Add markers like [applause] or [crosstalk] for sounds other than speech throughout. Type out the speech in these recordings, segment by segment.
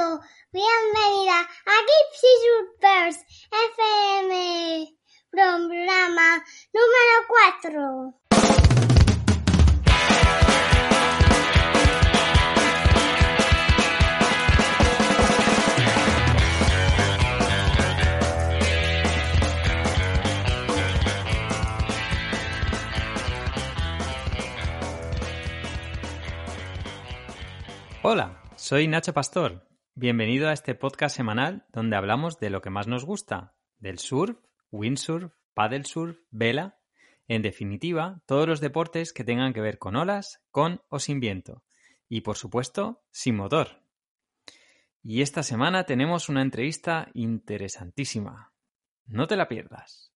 Bienvenida a Gypsy Surfers FM, programa número 4. Hola, soy Nacho Pastor. Bienvenido a este podcast semanal donde hablamos de lo que más nos gusta, del surf, windsurf, paddle surf, vela, en definitiva, todos los deportes que tengan que ver con olas, con o sin viento, y por supuesto, sin motor. Y esta semana tenemos una entrevista interesantísima. No te la pierdas.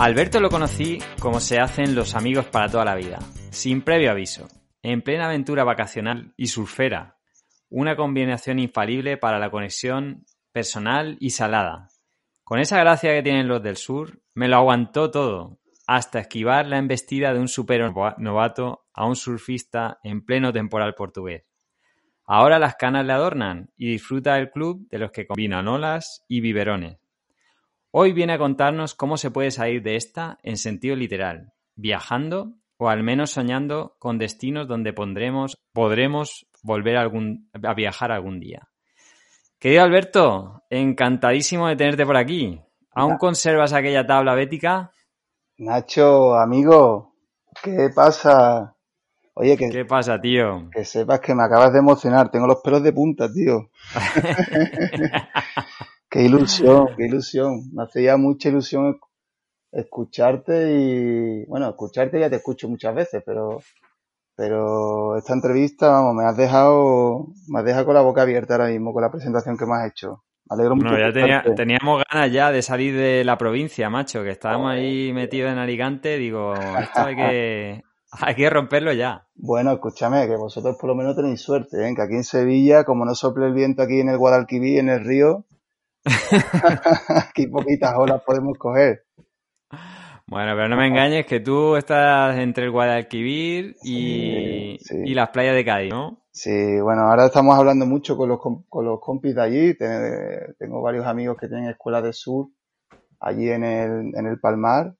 Alberto lo conocí como se hacen los amigos para toda la vida, sin previo aviso, en plena aventura vacacional y surfera, una combinación infalible para la conexión personal y salada. Con esa gracia que tienen los del sur, me lo aguantó todo, hasta esquivar la embestida de un super novato a un surfista en pleno temporal portugués. Ahora las canas le adornan y disfruta del club de los que combinan olas y biberones. Hoy viene a contarnos cómo se puede salir de esta en sentido literal, viajando o al menos soñando con destinos donde pondremos, podremos volver algún, a viajar algún día. Querido Alberto, encantadísimo de tenerte por aquí. ¿Aún conservas aquella tabla bética? Nacho, amigo, ¿qué pasa? Oye, que, ¿Qué pasa, tío? que sepas que me acabas de emocionar. Tengo los pelos de punta, tío. [laughs] Qué ilusión, qué ilusión. Me hacía mucha ilusión escucharte y, bueno, escucharte ya te escucho muchas veces, pero, pero esta entrevista, vamos, me has dejado, me has dejado con la boca abierta ahora mismo con la presentación que me has hecho. Me alegro mucho. No, ya tenía- teníamos ganas ya de salir de la provincia, macho, que estábamos ahí metidos en Alicante. Digo, esto hay que, [laughs] hay que romperlo ya. Bueno, escúchame, que vosotros por lo menos tenéis suerte, ¿eh? que aquí en Sevilla, como no sople el viento aquí en el Guadalquivir, en el río, [laughs] aquí poquitas olas podemos coger. Bueno, pero no me engañes que tú estás entre el Guadalquivir y, Sí, sí. y las playas de Cádiz, ¿no? Sí, bueno, ahora estamos hablando mucho con los, con los compis de allí. Te- Tengo varios amigos que tienen escuelas de surf allí en el, en el Palmar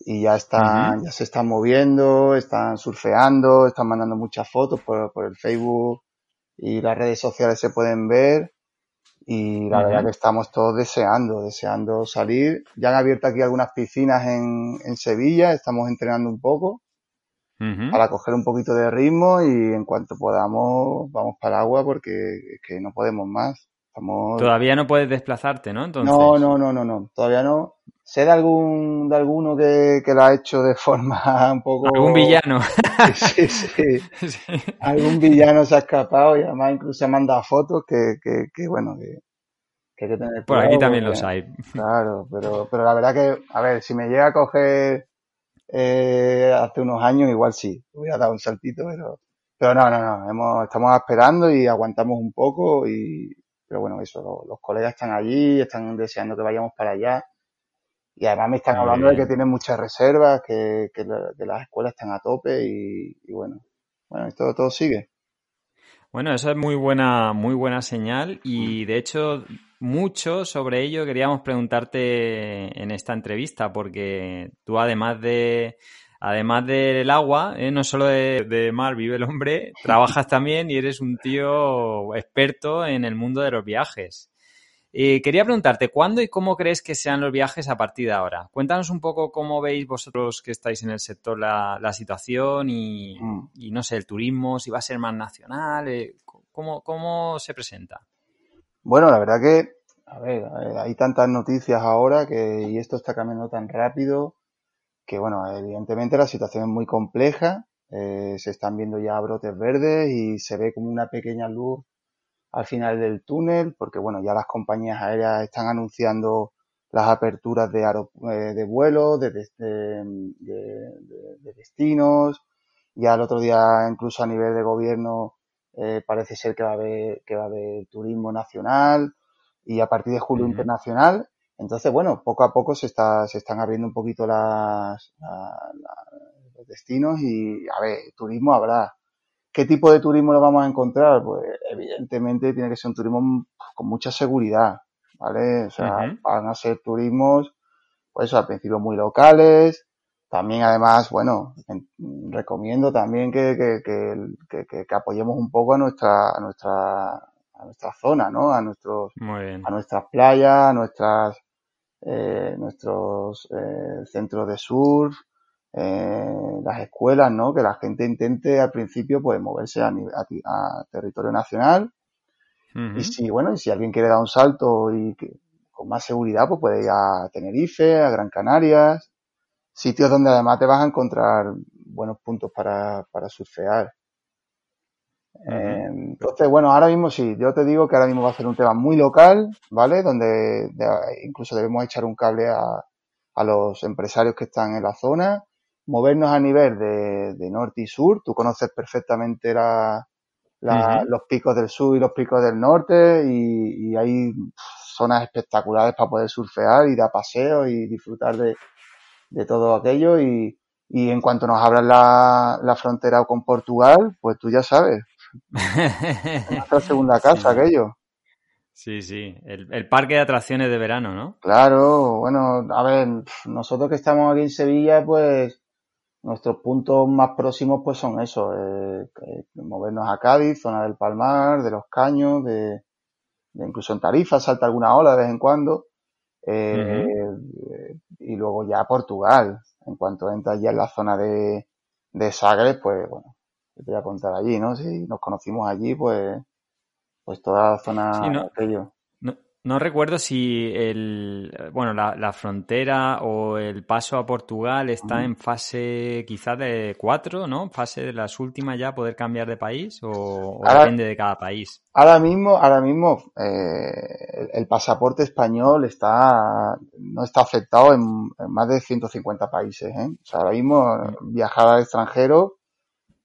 y ya están, ya se están moviendo, están surfeando, están mandando muchas fotos por, por el Facebook y las redes sociales se pueden ver. Y la verdad que estamos todos deseando, deseando salir. Ya han abierto aquí algunas piscinas en, en Sevilla, estamos entrenando un poco para coger un poquito de ritmo y en cuanto podamos vamos para el agua porque es que no podemos más. Estamos... Todavía no puedes desplazarte, ¿no? Entonces, No, no, no, no, no, todavía no. Sé de algún, de alguno que, que lo ha hecho de forma [laughs] un poco... algún villano. [laughs] Sí, sí. [laughs] Sí. Algún villano se ha escapado y además incluso ha mandado fotos que, que, que bueno, que, que hay que tener Por cuidado aquí también porque- los hay. Claro, pero, pero la verdad que, a ver, si me llega a coger eh, hace unos años, igual sí, hubiera dado un saltito, pero, pero no, no, no, hemos, estamos esperando y aguantamos un poco y, pero bueno, eso, lo- los, colegas están allí, están deseando que vayamos para allá. Y además me están hablando de que tienen muchas reservas, que, que, la- que las escuelas están a tope y, y bueno, bueno, esto todo sigue. Bueno, eso es muy buena, muy buena señal y de hecho mucho sobre ello queríamos preguntarte en esta entrevista porque tú además de además del agua, ¿eh? no solo de, de mar vive el hombre, [laughs] trabajas también y eres un tío experto en el mundo de los viajes. Eh, quería preguntarte, ¿cuándo y cómo crees que sean los viajes a partir de ahora? Cuéntanos un poco cómo veis vosotros que estáis en el sector la, la situación y, Mm. y, no sé, el turismo, si va a ser más nacional, eh, ¿cómo, ¿cómo se presenta? Bueno, la verdad que, a ver, eh, hay tantas noticias ahora que, y esto está cambiando tan rápido que, bueno, evidentemente la situación es muy compleja, eh, se están viendo ya brotes verdes y se ve como una pequeña luz al final del túnel, porque, bueno, ya las compañías aéreas están anunciando las aperturas de, eh, de vuelos, de, de, destinos. Ya el otro día, incluso a nivel de gobierno, eh, parece ser que va a haber, que va a haber turismo nacional y a partir de julio internacional. Entonces, bueno, poco a poco se está, se están abriendo un poquito las, los destinos y, a ver, turismo habrá. ¿Qué tipo de turismo lo vamos a encontrar? Pues evidentemente tiene que ser un turismo con mucha seguridad, ¿vale? O sea, van a ser turismos, pues al principio muy locales. También, además, bueno, recomiendo también que, que, que, que, apoyemos un poco a nuestra, a nuestra, a nuestra zona, ¿no? A nuestros, a nuestras playas, a nuestras, eh, nuestros eh, centros de surf, eh, las escuelas, ¿no? Que la gente intente al principio, pues, moverse a, a, territorio nacional. Y si, bueno, y si alguien quiere dar un salto y que, con más seguridad, pues puede ir a Tenerife, a Gran Canarias, sitios donde además te vas a encontrar buenos puntos para, para surfear. Eh, entonces, bueno, ahora mismo sí, yo te digo que ahora mismo va a ser un tema muy local, ¿vale? Donde incluso debemos echar un cable a, a, los empresarios que están en la zona, movernos a nivel de, de norte y sur. Tú conoces perfectamente la, los picos del sur y los picos del norte y, y, hay zonas espectaculares para poder surfear, ir a paseo y disfrutar de, de todo aquello y, y en cuanto nos abran la, la frontera con Portugal, pues tú ya sabes, nuestra [laughs] segunda casa, aquello. Sí, sí, el, el, parque de atracciones de verano, ¿no? Claro, bueno, a ver, nosotros que estamos aquí en Sevilla, pues nuestros puntos más próximos pues son eso, eh, movernos a Cádiz, zona del Palmar, de los Caños, de, de incluso en Tarifa salta alguna ola de vez en cuando, eh, y luego ya Portugal, en cuanto entras ya en la zona de, de Sagres, pues bueno, te voy a contar allí, ¿no? Si nos conocimos allí, pues, pues toda la zona sí, no, aquello. No, no, recuerdo si el, bueno, la, la, frontera o el paso a Portugal está uh -huh. en fase quizás de cuatro, ¿no? Fase de las últimas ya poder cambiar de país o, o ahora, depende de cada país. Ahora mismo, ahora mismo eh, el, pasaporte español está no está aceptado en, en, más de 150 países, ¿eh? O sea, ahora mismo uh -huh. viajar al extranjero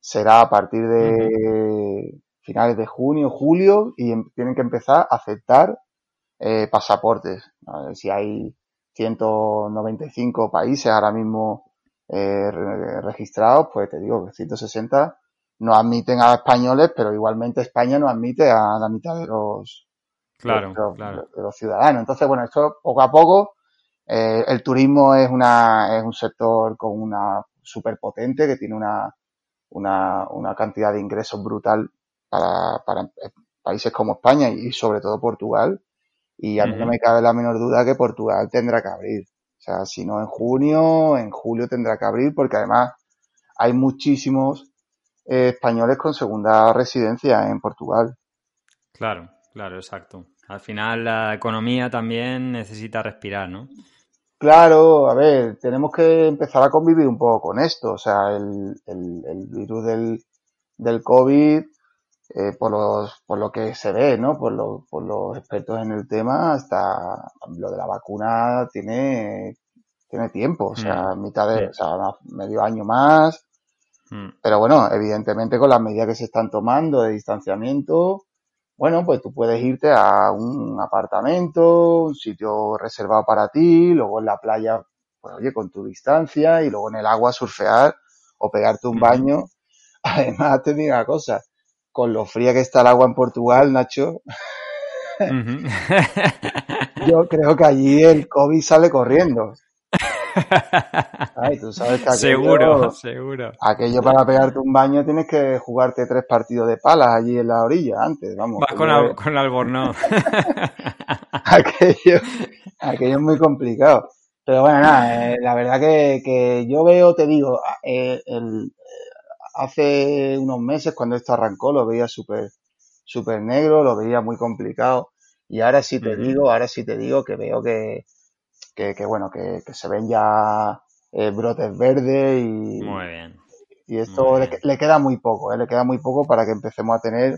será a partir de uh -huh. finales de junio, julio y em, tienen que empezar a aceptar eh, pasaportes. Si hay 195 países ahora mismo eh, registrados, pues te digo que 160 no admiten a españoles, pero igualmente España no admite a la mitad de los, claro, de, los, claro. de los ciudadanos. Entonces, bueno, esto poco a poco, eh, el turismo es una, es un sector con una súper potente que tiene una, una, una cantidad de ingresos brutal para, para países como España y sobre todo Portugal. Y a mí uh -huh. no me cabe la menor duda que Portugal tendrá que abrir. O sea, si no en junio, en julio tendrá que abrir, porque además hay muchísimos eh, españoles con segunda residencia en Portugal. Claro, claro, exacto. Al final la economía también necesita respirar, ¿no? Claro, a ver, tenemos que empezar a convivir un poco con esto. O sea, el, el, el virus del, del COVID eh, por, los, por lo que se ve, ¿no? Por, lo, por los expertos en el tema, hasta lo de la vacuna tiene, tiene tiempo, o sea, mm. mitad de, o sea, medio año más. Mm. Pero bueno, evidentemente con las medidas que se están tomando de distanciamiento, bueno, pues tú puedes irte a un apartamento, un sitio reservado para ti, luego en la playa, pues oye, con tu distancia, y luego en el agua surfear o pegarte un baño. [laughs] Además, te digo una cosa, con lo fría que está el agua en Portugal, Nacho, uh [laughs] -huh. yo creo que allí el COVID sale corriendo. [laughs] Ay, tú sabes que aquello, seguro, seguro. Aquello para pegarte un baño tienes que jugarte tres partidos de palas allí en la orilla antes, vamos. Vas con, al, con albornoz. [laughs] [laughs] aquello, aquello es muy complicado. Pero bueno, nada, eh, la verdad que, que, yo veo, te digo, eh, el, hace unos meses cuando esto arrancó lo veía súper súper negro, lo veía muy complicado y ahora sí te digo, ahora sí te digo que veo que, que, que bueno, que, que, se ven ya eh, brotes verdes y, muy bien. y esto muy le, le, queda muy poco, eh, le queda muy poco para que empecemos a tener,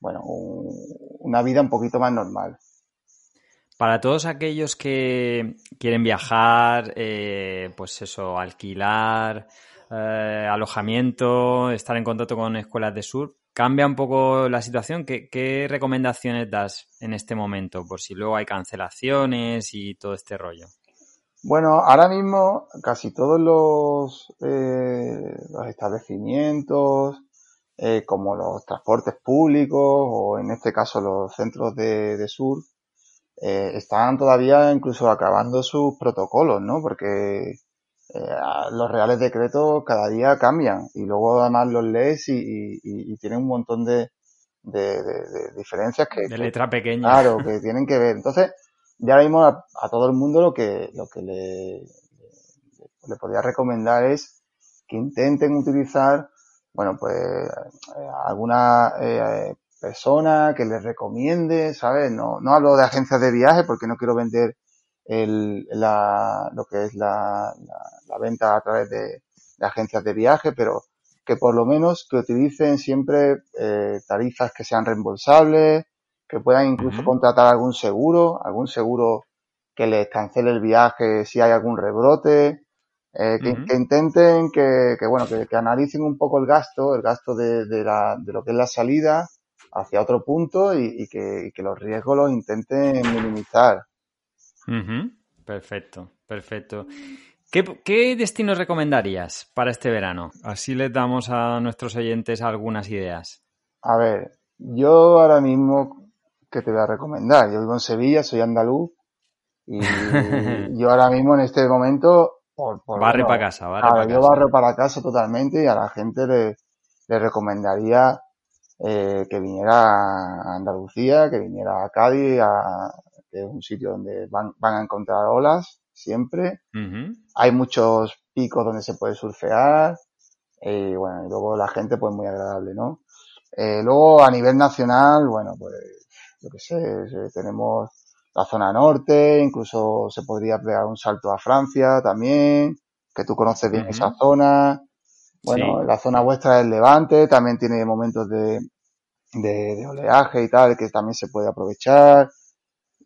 bueno, un, una vida un poquito más normal. Para todos aquellos que quieren viajar, eh, pues eso, alquilar, eh, alojamiento, estar en contacto con escuelas de sur, cambia un poco la situación. ¿Qué, ¿Qué, recomendaciones das en este momento? Por si luego hay cancelaciones y todo este rollo. Bueno, ahora mismo casi todos los, eh, los establecimientos, eh, como los transportes públicos o en este caso los centros de, de sur, eh, están todavía incluso acabando sus protocolos, ¿no? Porque eh, los reales decretos cada día cambian y luego además los lees y, y, y tienen un montón de, de, de diferencias que... De letra pequeña. Claro, que [laughs] tienen que ver. Entonces, ya ahora mismo a, a, todo el mundo lo que, lo que le, le podría recomendar es que intenten utilizar, bueno, pues eh, alguna eh, persona que les recomiende, ¿sabes? No, no hablo de agencias de viaje porque no quiero vender el, la, lo que es la, la, la venta a través de, de, agencias de viaje, pero que por lo menos que utilicen siempre eh, tarifas que sean reembolsables, que puedan incluso uh -huh. contratar algún seguro, algún seguro que les cancele el viaje si hay algún rebrote, eh, que, uh -huh. que, intenten que, que bueno, que, que, analicen un poco el gasto, el gasto de, de, la, de lo que es la salida hacia otro punto y, y, que, y que, los riesgos los intenten minimizar. Uh -huh. Perfecto, perfecto. ¿Qué, ¿Qué, destinos recomendarías para este verano? Así les damos a nuestros oyentes algunas ideas. A ver, yo ahora mismo, ¿qué te voy a recomendar? Yo vivo en Sevilla, soy andaluz y [laughs] yo ahora mismo en este momento... Por, por barre bueno, para casa, barre para yo casa. barro para casa totalmente y a la gente le, le recomendaría eh, que viniera a Andalucía, que viniera a Cádiz, a, que es un sitio donde van, van a encontrar olas siempre. Uh -huh. Hay muchos picos donde se puede surfear. Y bueno, y luego la gente pues muy agradable, ¿no? Eh, luego a nivel nacional, bueno, pues yo qué sé, tenemos la zona norte, incluso se podría pegar un salto a Francia también, que tú conoces bien uh -huh. esa zona. Bueno, sí. la zona vuestra del Levante también tiene momentos de, de, de, oleaje y tal, que también se puede aprovechar.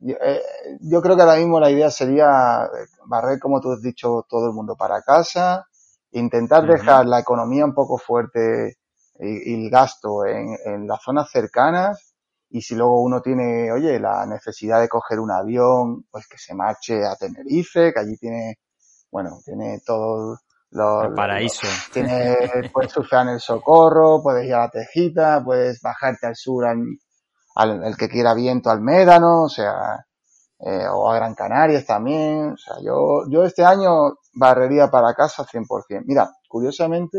Yo, eh, yo, creo que ahora mismo la idea sería barrer, como tú has dicho, todo el mundo para casa, intentar uh -huh. dejar la economía un poco fuerte y, y el gasto en, en las zonas cercanas y si luego uno tiene, oye, la necesidad de coger un avión, pues que se marche a Tenerife, que allí tiene, bueno, tiene todo lo, el paraíso. Tiene, puedes surfear en el Socorro, puedes ir a la Tejita, puedes bajarte al sur al, al el que quiera viento al Médano, o sea, eh, o a Gran Canarias también, o sea, yo, yo este año barrería para casa 100%. Mira, curiosamente,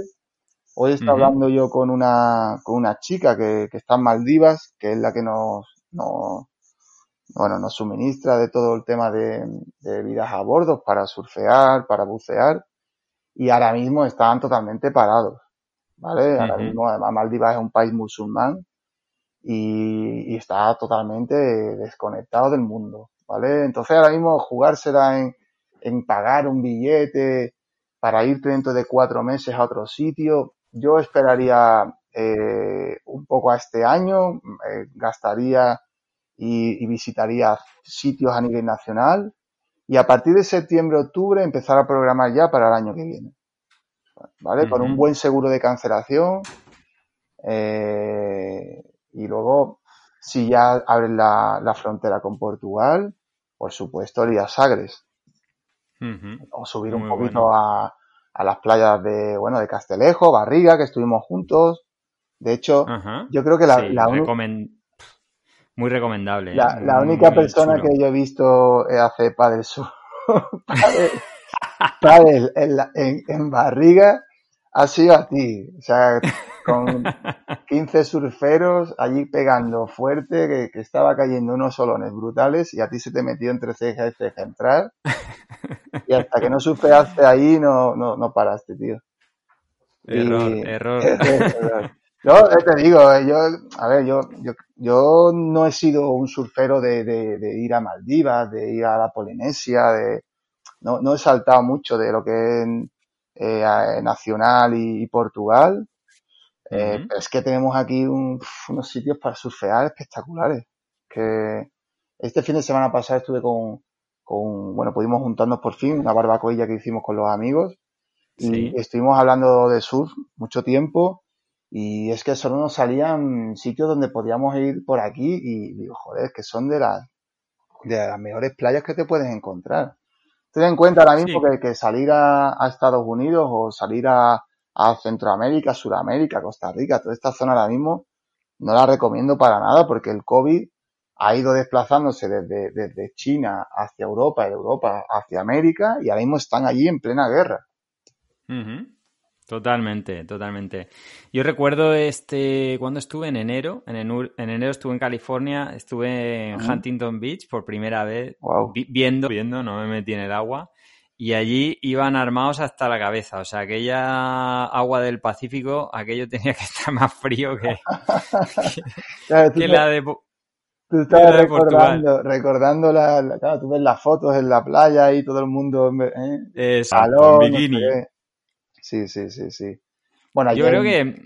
Hoy está uh -huh. hablando yo con una, con una chica que, que, está en Maldivas, que es la que nos, nos, bueno, nos suministra de todo el tema de, de vidas a bordo para surfear, para bucear, y ahora mismo están totalmente parados, ¿vale? Uh -huh. Ahora mismo, además, Maldivas es un país musulmán y, y, está totalmente desconectado del mundo, ¿vale? Entonces ahora mismo jugársela en, en pagar un billete para irte dentro de cuatro meses a otro sitio, yo esperaría eh, un poco a este año, eh, gastaría y, y, visitaría sitios a nivel nacional y a partir de septiembre, octubre empezar a programar ya para el año que viene. ¿Vale? Uh -huh. Con un buen seguro de cancelación eh, y luego si ya abren la, la, frontera con Portugal, por supuesto iría a Sagres. Uh -huh. O subir Muy un poquito bueno. a a las playas de, bueno, de Castelejo, Barriga, que estuvimos juntos. De hecho, yo creo que la, sí, la recomend... muy recomendable. La, ¿eh? la única muy persona chulo. que yo he visto hace padel sur, [laughs] padel, en, en, en, Barriga ha sido a ti. O sea, [laughs] con 15 surferos allí pegando fuerte, que, que estaba cayendo unos solones brutales y a ti se te metió entre ceja y ceja entrar. [laughs] Y hasta que no surfeaste ahí no, no, no paraste, tío. Error, y... error. Yo [laughs] te digo, eh, yo, a ver, yo, yo, yo no he sido un surfero de, de, de, ir a Maldivas, de ir a la Polinesia, de, no, no he saltado mucho de lo que eh, Nacional y, y Portugal. Uh -huh. eh, pero es que tenemos aquí un, unos sitios para surfear espectaculares. Que este fin de semana pasado estuve con, con, bueno, pudimos juntarnos por fin, una barbacoilla que hicimos con los amigos y estuvimos hablando de surf mucho tiempo y es que solo nos salían sitios donde podíamos ir por aquí y digo, joder, que son de las, de las mejores playas que te puedes encontrar. Ten en cuenta ahora mismo que, salir a, Estados Unidos o salir a, a Centroamérica, Sudamérica, Costa Rica, toda esta zona ahora mismo, no la recomiendo para nada porque el COVID ha ido desplazándose desde, desde China hacia Europa, de Europa hacia América y ahora mismo están allí en plena guerra. Totalmente, totalmente. Yo recuerdo este cuando estuve en enero, en, enero estuve en California, estuve en Huntington Beach por primera vez, viendo, viendo, no me metí en el agua, y allí iban armados hasta la cabeza, o sea, aquella agua del Pacífico, aquello [laughs] tenía que estar más frío que, [laughs] la de Tú estabas recordando, recordando la, claro, tú ves las fotos en la playa y todo el mundo, ¿eh? Exacto, bikini. Sí, sí, sí, sí. Bueno, yo creo que,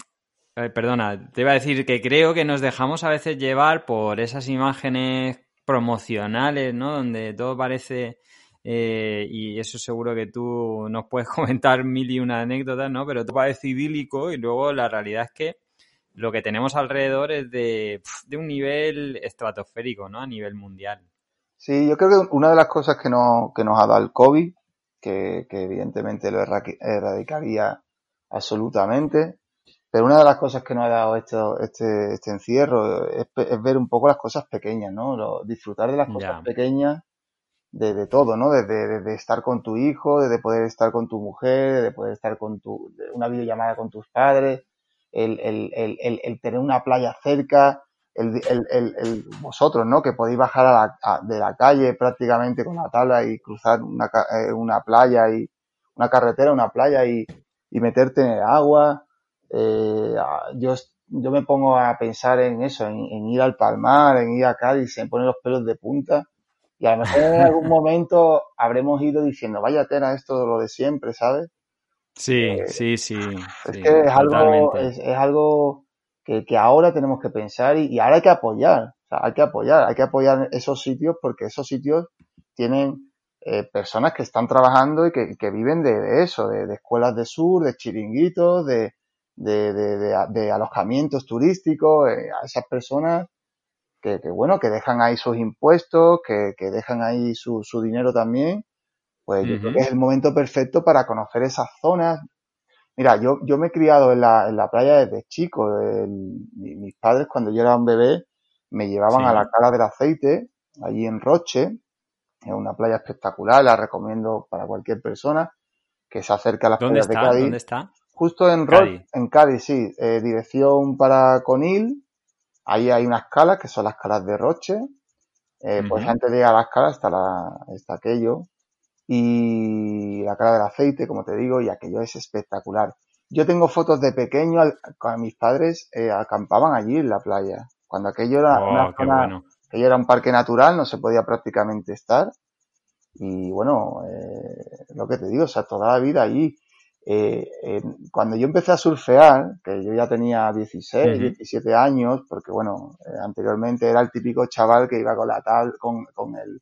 perdona, te iba a decir que creo que nos dejamos a veces llevar por esas imágenes promocionales, ¿no? Donde todo parece, eh, y eso seguro que tú nos puedes [laughs] comentar mil y una anécdotas, ¿no? Pero todo parece idílico y luego la realidad es que lo que tenemos alrededor es de, de un nivel estratosférico, ¿no? A nivel mundial. Sí, yo creo que una de las cosas que, no, que nos ha dado el COVID que, evidentemente lo erradicaría absolutamente. Pero una de las cosas que nos ha dado esto, este, este encierro es, ver un poco las cosas pequeñas, ¿no? disfrutar de las cosas pequeñas de, todo, ¿no? Desde, de estar con tu hijo, de poder estar con tu mujer, de poder estar con tu, una videollamada con tus padres, el, el, el, el tener una playa cerca, el, el, el, vosotros, ¿no? Que podéis bajar a la, de la calle prácticamente con la tabla y cruzar una, eh, una playa y una carretera, una playa y, y meterte en el agua. Eh, yo, yo me pongo a pensar en eso, en, ir al Palmar, en ir a Cádiz, en poner los pelos de punta. Y a lo mejor en algún [laughs] momento habremos ido diciendo, vaya tela, esto lo de siempre, ¿sabes? Sí, eh, sí, sí. Es que es algo, es, es algo que, ahora tenemos que pensar y, ahora hay que apoyar, o sea, hay que apoyar, hay que apoyar esos sitios porque esos sitios tienen eh, personas que están trabajando y que, viven de, eso, de, escuelas de sur, de chiringuitos, de, de, alojamientos turísticos, eh, a esas personas que, bueno, que dejan ahí sus impuestos, que, dejan ahí su, su dinero también, pues yo creo que es el momento perfecto para conocer esas zonas, Mira, yo, yo me he criado en la, en la playa desde chico. mis padres, cuando yo era un bebé, me llevaban a la Cala del Aceite, allí en Roche. Es una playa espectacular, la recomiendo para cualquier persona que se acerque a las playas de Cádiz. ¿Dónde está? Justo en Cádiz, en Cádiz sí. Eh, dirección para Conil. Ahí hay unas calas, que son las calas de Roche. Eh, Pues antes de ir a las calas está, la, está aquello y la cara del aceite, como te digo, y aquello es espectacular. Yo tengo fotos de pequeño, con mis padres eh, acampaban allí en la playa. Cuando aquello era oh, una aquello era un parque natural, no se podía prácticamente estar. Y bueno, eh, lo que te digo, o sea, toda la vida allí. Eh, cuando yo empecé a surfear, que yo ya tenía 16, 17 años, porque bueno, anteriormente era el típico chaval que iba con la tabla, con, con el,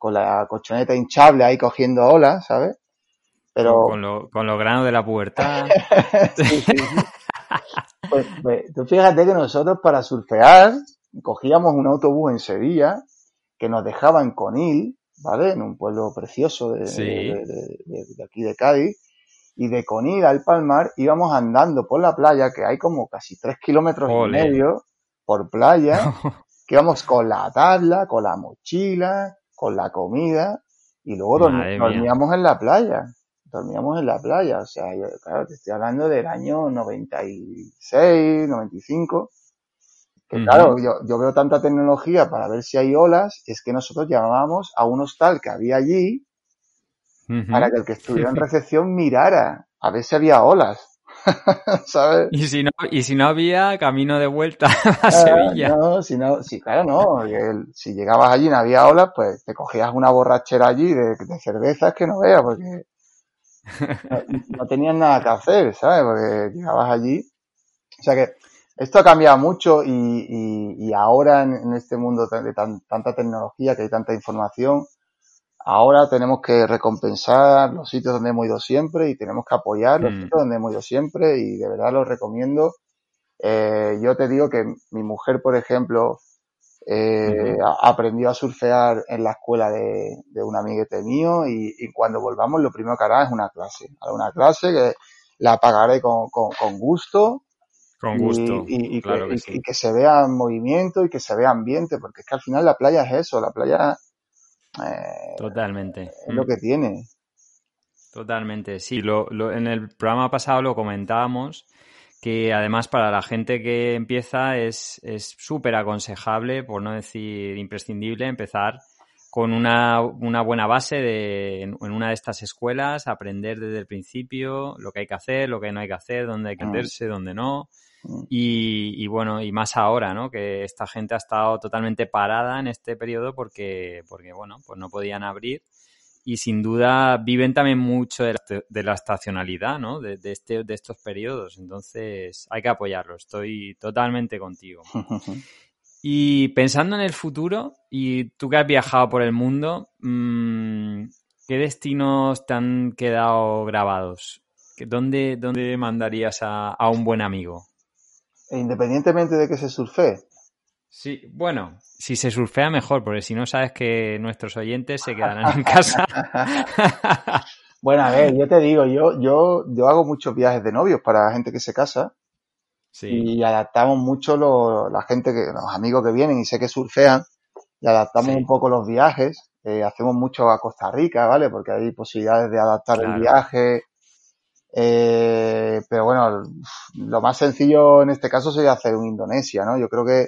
con la colchoneta hinchable ahí cogiendo olas, ¿sabes? Pero... Con, lo, con los granos de la puerta. [laughs] Pues, pues, tú fíjate que nosotros para surfear cogíamos un autobús en Sevilla que nos dejaba en Conil, ¿vale? En un pueblo precioso de, de, aquí de Cádiz. Y de Conil al Palmar íbamos andando por la playa, que hay como casi tres kilómetros y medio por playa, [laughs] que íbamos con la tabla, con la mochila, con la comida y luego dormíamos en la playa. Dormíamos en la playa. O sea, claro, te estoy hablando del año 96, 95. Que claro, yo, yo veo tanta tecnología para ver si hay olas, es que nosotros llamábamos a un hostal que había allí para que el que estuviera en [laughs] recepción mirara a ver si había olas. [laughs] ¿Sabes? Y si no, y si no había camino de vuelta [laughs] a ah, Sevilla. No, si no, si claro, no. si llegabas allí y no había olas, pues te cogías una borrachera allí de, de cervezas que no veas, porque no, tenías nada que hacer, ¿sabes? Porque llegabas allí. O sea que esto ha cambiado mucho y, y, y ahora en, en, este mundo de tan, tanta tecnología, que hay tanta información, ahora tenemos que recompensar los sitios donde hemos ido siempre y tenemos que apoyar los Mm. sitios donde hemos ido siempre y de verdad los recomiendo. Eh, yo te digo que mi mujer, por ejemplo, eh, a- aprendió a surfear en la escuela de, de un amiguete mío y, y cuando volvamos lo primero que hará es una clase. Hará una clase que la pagaré con, con, con gusto Con y, gusto, y- y claro que, que y- sí. y que se vea movimiento y que se vea ambiente, porque es que al final la playa es eso, la playa eh, Totalmente. es lo que tiene. Totalmente, sí. Lo, lo- en el programa pasado lo comentábamos que además para la gente que empieza es es súper aconsejable, por no decir imprescindible, empezar con una, una buena base de, en, en una de estas escuelas, aprender desde el principio lo que hay que hacer, lo que no hay que hacer, dónde hay que Mm, meterse, dónde no. Y, y bueno, y más ahora, ¿no? Que esta gente ha estado totalmente parada en este periodo porque, porque bueno, pues no podían abrir y sin duda viven también mucho de la, de la estacionalidad, ¿no? De, de este, de estos periodos. Entonces hay que apoyarlo. Estoy totalmente contigo. [laughs] Y pensando en el futuro, y tú que has viajado por el mundo, mmm, ¿qué destinos te han quedado grabados? ¿Qué- ¿Dónde, dónde mandarías a, a un buen amigo? E Independientemente de que se surfe. Sí, bueno, si se surfea mejor, porque si no sabes que nuestros oyentes se quedarán en casa. [laughs] Bueno, a ver, yo te digo, yo, yo, yo hago muchos viajes de novios para gente que se casa Sí, y adaptamos mucho lo- la gente que, los amigos que vienen y sé que surfean, y adaptamos un poco los viajes, eh, hacemos mucho a Costa Rica, ¿vale? Porque hay posibilidades de adaptar el viaje, eh, pero bueno, lo más sencillo en este caso sería hacer un Indonesia, ¿no? Yo creo que,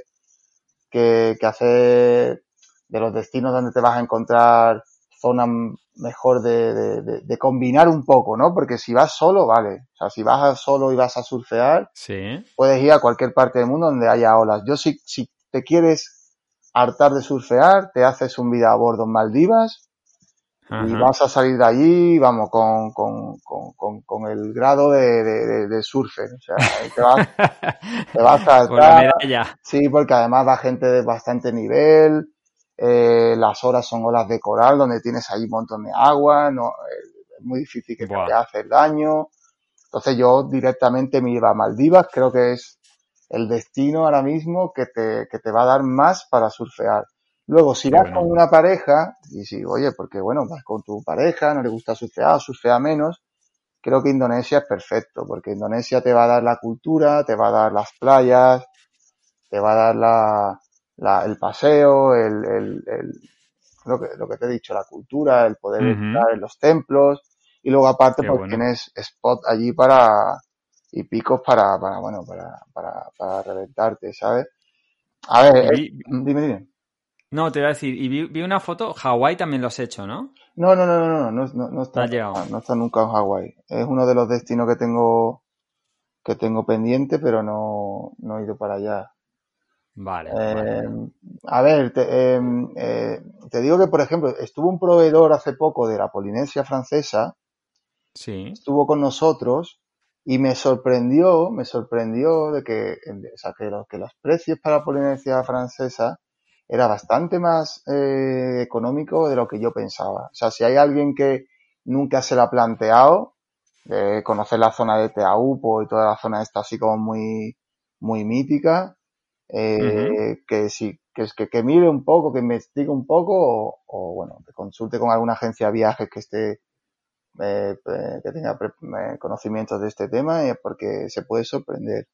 que, que hacer de los destinos donde te vas a encontrar zonas mejor de, de, de, de combinar un poco, ¿no? Porque si vas solo, vale. O sea, si vas a solo y vas a surfear, Sí, puedes ir a cualquier parte del mundo donde haya olas. Yo si, si te quieres hartar de surfear, te haces un vida a bordo en Maldivas y vas a salir de allí, vamos, con, con, con, con, el grado de, de, de, surfer. O sea, te vas, [laughs] te vas a Con la saltar, medalla. sí, porque además va gente de bastante nivel, eh, las olas son olas de coral donde tienes ahí un montón de agua, no, eh, es muy difícil que te vaya a hacer daño. Entonces yo directamente me iba a Maldivas, creo que es el destino ahora mismo que te, que te va a dar más para surfear. Luego, si vas con una pareja, y si, oye, porque bueno, vas con tu pareja, no le gusta surfear, surfea menos, creo que Indonesia es perfecto, porque Indonesia te va a dar la cultura, te va a dar las playas, te va a dar la, la- el paseo, el, el, el- lo que, lo que te he dicho, la cultura, el poder Ujú, entrar en los templos, y luego aparte Qué pues bueno. tienes spot allí para, y picos para, para, bueno, para, para, para reventarte, ¿sabes? A ver, vi, vi- dime, dime. no, te iba a decir, y vi, vi una foto, Hawái también lo has hecho, ¿no? No, no, no, no, no, no, no, no No está nunca, no está nunca en Hawái. Es uno de los destinos que tengo, que tengo pendiente, pero no, no he ido para allá. Vale, vale. Eh, a ver, te, eh, eh, te digo que, por ejemplo, estuvo un proveedor hace poco de la Polinesia francesa, Sí, estuvo con nosotros y me sorprendió, me sorprendió de que, o sea, que los, que los precios para la Polinesia francesa era bastante más eh, económico de lo que yo pensaba. O sea, si hay alguien que nunca se lo ha planteado, de conocer la zona de Teaupo y toda la zona esta así como muy, muy mítica, eh, que sí, que, es que, que mire un poco, que investigue un poco o, o, bueno, que consulte con alguna agencia de viajes que esté, eh, que tenga eh, conocimientos de este tema, eh, porque se puede sorprender,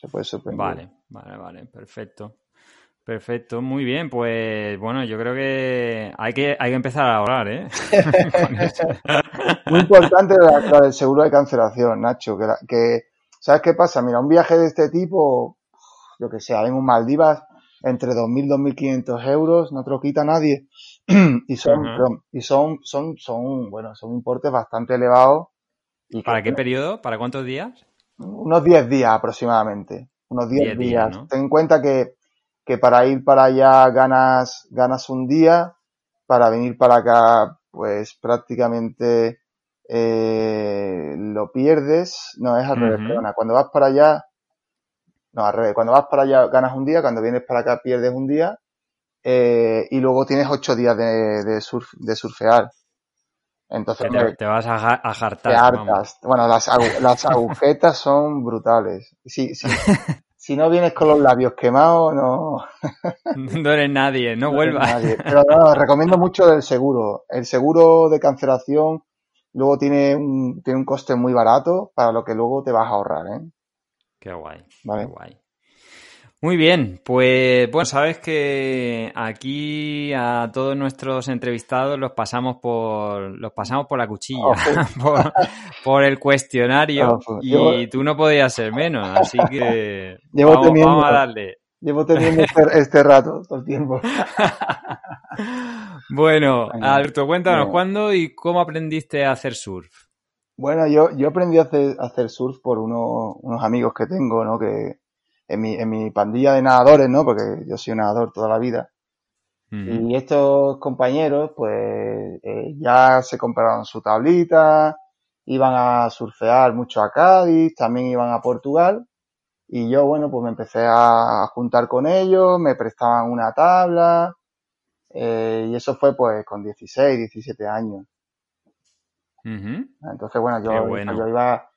se puede sorprender. Vale, vale, vale, perfecto. Perfecto, muy bien, pues bueno, yo creo que hay que, hay que empezar a ahorrar, ¿eh? [laughs] Muy importante la, la del seguro de cancelación, Nacho, que, la- que, ¿sabes qué pasa? Mira, un viaje de este tipo, yo que sé, en un Maldivas, entre 2.000 y 2.500 euros, no te lo quita nadie. [clears throat] y son, perdón, y son, son, son, bueno, son importes bastante elevados y ¿Para qué periodo? ¿Para cuántos días? unos 10 días aproximadamente, unos 10 10 días, días. ¿no? Ten en cuenta que, que para ir para allá ganas, ganas un día, para venir para acá, pues prácticamente eh, lo pierdes. No, es al revés, Ujú. perdona. Cuando vas para allá, No, al revés. Cuando vas para allá ganas un día, cuando vienes para acá pierdes un día eh, y luego tienes ocho días de, de, surf, de surfear. Entonces te, te, vas a, a jartar. Te hartas. Bueno, las, [laughs] las agujetas son brutales. Sí, sí. si no vienes con los labios quemados, no. [laughs] no eres nadie, no, no vuelvas. Pero no, recomiendo mucho el seguro. El seguro de cancelación luego tiene un, tiene un coste muy barato para lo que luego te vas a ahorrar, ¿eh? Qué guay. Vale. Qué guay. Muy bien, pues bueno, sabes que aquí a todos nuestros entrevistados los pasamos por los pasamos por la cuchilla, oh, [laughs] por, por, el cuestionario oh, pues, y tú no podías ser menos, así que [laughs] llevo vamos, teniendo, vamos a darle. Llevo teniendo este, este rato todo el tiempo. [laughs] bueno, Alberto, cuéntanos cuándo y cómo aprendiste a hacer surf. Bueno, yo, yo aprendí a hacer, a hacer surf por uno, unos amigos que tengo, ¿no? Que, en mi, en mi pandilla de nadadores, ¿no? Porque yo soy un nadador toda la vida. Y estos compañeros, pues, eh, ya se compraron su tablita, iban a surfear mucho a Cádiz, también iban a Portugal. Y yo, bueno, pues me empecé a juntar con ellos, me prestaban una tabla, eh, y eso fue pues con 16, 17 años. Uh -huh. Entonces, bueno, yo, bueno. yo iba,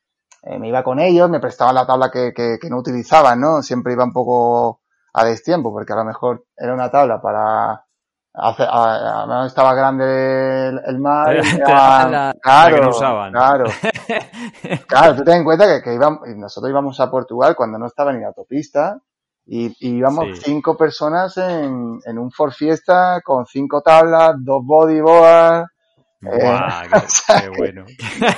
eh, me iba con ellos, me prestaban la tabla que, que, que, no utilizaban, ¿no? Siempre iba un poco a destiempo, porque a lo mejor era una tabla para hacer, a, a, a estaba grande el, el mar. [laughs] Era, la, claro, la que no usaban. claro. [laughs] claro, tú ten en cuenta que, que íbamos, nosotros íbamos a Portugal cuando no estaba ni autopista. Y, y íbamos sí. cinco personas en, en un Ford Fiesta con cinco tablas, dos bodyboards, Guau, eh, qué, [laughs] o sea, qué bueno.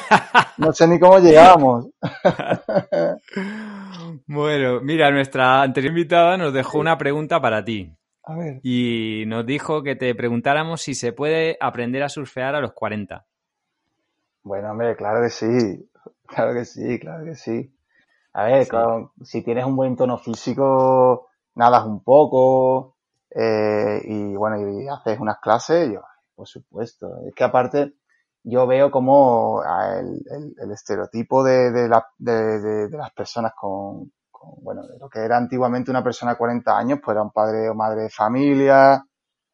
[laughs] no sé ni cómo llegamos. [laughs] bueno, mira, nuestra anterior invitada nos dejó una pregunta para ti. A ver. Y nos dijo que te preguntáramos si se puede aprender a surfear a los 40. Bueno, hombre, claro que sí. Claro que sí, claro que sí. A ver, sí. Si tienes un buen tono físico, nadas un poco eh, y bueno, y haces unas clases, yo, por supuesto. Es que aparte yo veo como el, el, el estereotipo de, de, la, de, de, las personas con, con, bueno, de lo que era antiguamente una persona de 40 años, pues era un padre o madre de familia,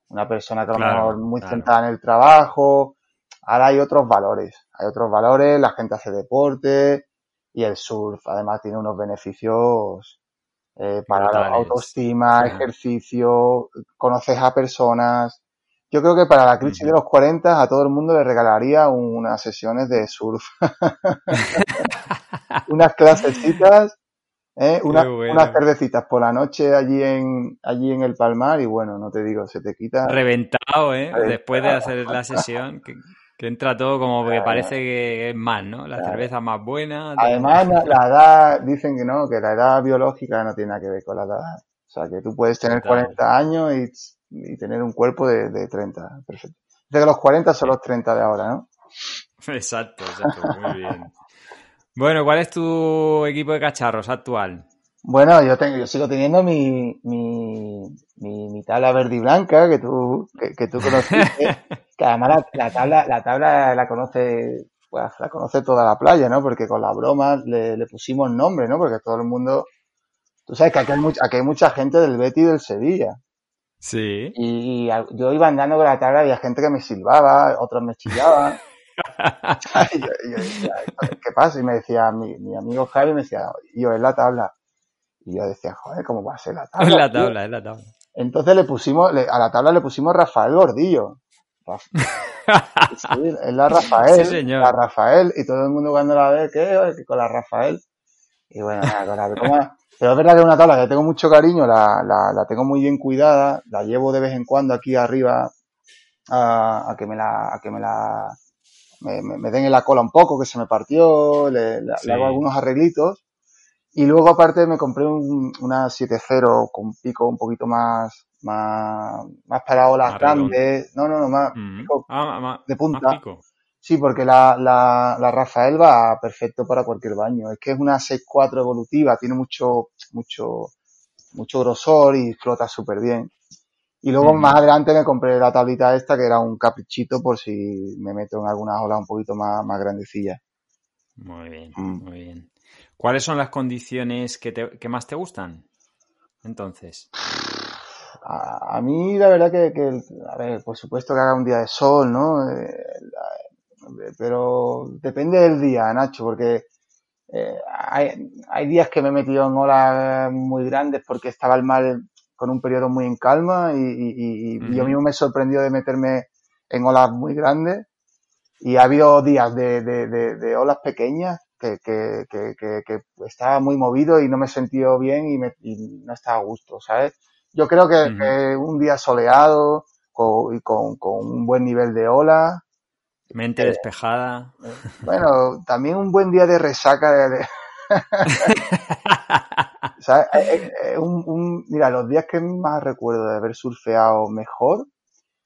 una persona que a lo claro, mejor muy claro. centrada en el trabajo. Ahora hay otros valores, hay otros valores, la gente hace deporte y el surf además tiene unos beneficios eh, para la autoestima, sí. ejercicio, conoces a personas, yo creo que para la crisis de los 40 a todo el mundo le regalaría unas sesiones de surf. [laughs] unas clasecitas, ¿eh? Una, bueno. unas cervecitas por la noche allí en, allí en el Palmar y bueno, no te digo, se te quita. Reventado, ¿eh? Reventado. Después de hacer la sesión, que, que entra todo como que parece que es más, ¿no? La claro. cerveza más buena. Además, la, la edad, dicen que no, que la edad biológica no tiene nada que ver con la edad. O sea, que tú puedes tener 40 años y y tener un cuerpo de, de 30. Perfecto. Que los 40 son los 30 de ahora, ¿no? [laughs] Exacto, exacto, muy bien. Bueno, ¿cuál es tu equipo de cacharros actual? Bueno, yo tengo, yo sigo teniendo mi, mi, mi, mi tabla verde y blanca que tú, que, que tú conociste, [laughs] que además la, la, tabla, la tabla la conoce, pues la conoce toda la playa, ¿no? Porque con la broma le, le pusimos nombre, ¿no? Porque todo el mundo, tú sabes que aquí hay, mucha, aquí hay mucha gente del Betty y del Sevilla. Sí. Y, yo iba andando con la tabla, había gente que me silbaba, otros me chillaban. [laughs] [laughs] y yo, yo decía, ¿qué pasa? Y me decía, mi, mi, amigo Javi me decía, yo, es la tabla. Y yo decía, joder, ¿cómo va a ser la tabla? Es la tabla, tío? es la tabla. Entonces le pusimos, le, a la tabla le pusimos Rafael Gordillo. [laughs] sí, es la Rafael. Sí, señor. La Rafael. Y todo el mundo cuando la ve, ¿qué? Con la Rafael. Y bueno, nada, con la, ¿cómo, pero es verdad que es una tabla que tengo mucho cariño, la, la, la, tengo muy bien cuidada, la llevo de vez en cuando aquí arriba a, a que me la, a que me la, me, me, me, den en la cola un poco, que se me partió, le, le, sí. le hago algunos arreglitos. Y luego aparte me compré un, una 7.0 con pico un poquito más, más, más para olas grandes. No, no, no, más, mm. pico ah, de punta. Más pico. Sí, porque la, la, la Rafael va perfecto para cualquier baño. Es que es una 6.4 evolutiva, tiene mucho, mucho, mucho grosor y flota súper bien. Y luego más adelante me compré la tablita esta que era un caprichito por si me meto en algunas olas un poquito más, más grandecillas. Muy bien, Mm. muy bien. ¿Cuáles son las condiciones que, te- que más te gustan? Entonces, A, a mí la verdad que, que, a ver, por supuesto que haga un día de sol, ¿no? Eh, la- pero depende del día, Nacho, porque eh, hay, hay días que me he metido en olas muy grandes porque estaba el mar con un periodo muy en calma y, y- y- y yo mismo me he sorprendido de meterme en olas muy grandes. Y ha habido días de, de- de- de olas pequeñas que, que, que, que- que estaba muy movido y no me he sentido bien y, me, y no estaba a gusto, ¿sabes? Yo creo que, un día soleado con, y con, con un buen nivel de ola, mente Eh, despejada. bueno, también un buen día de resaca de. [laughs] Eh, eh, un- un- mira, los días que más recuerdo de haber surfeado mejor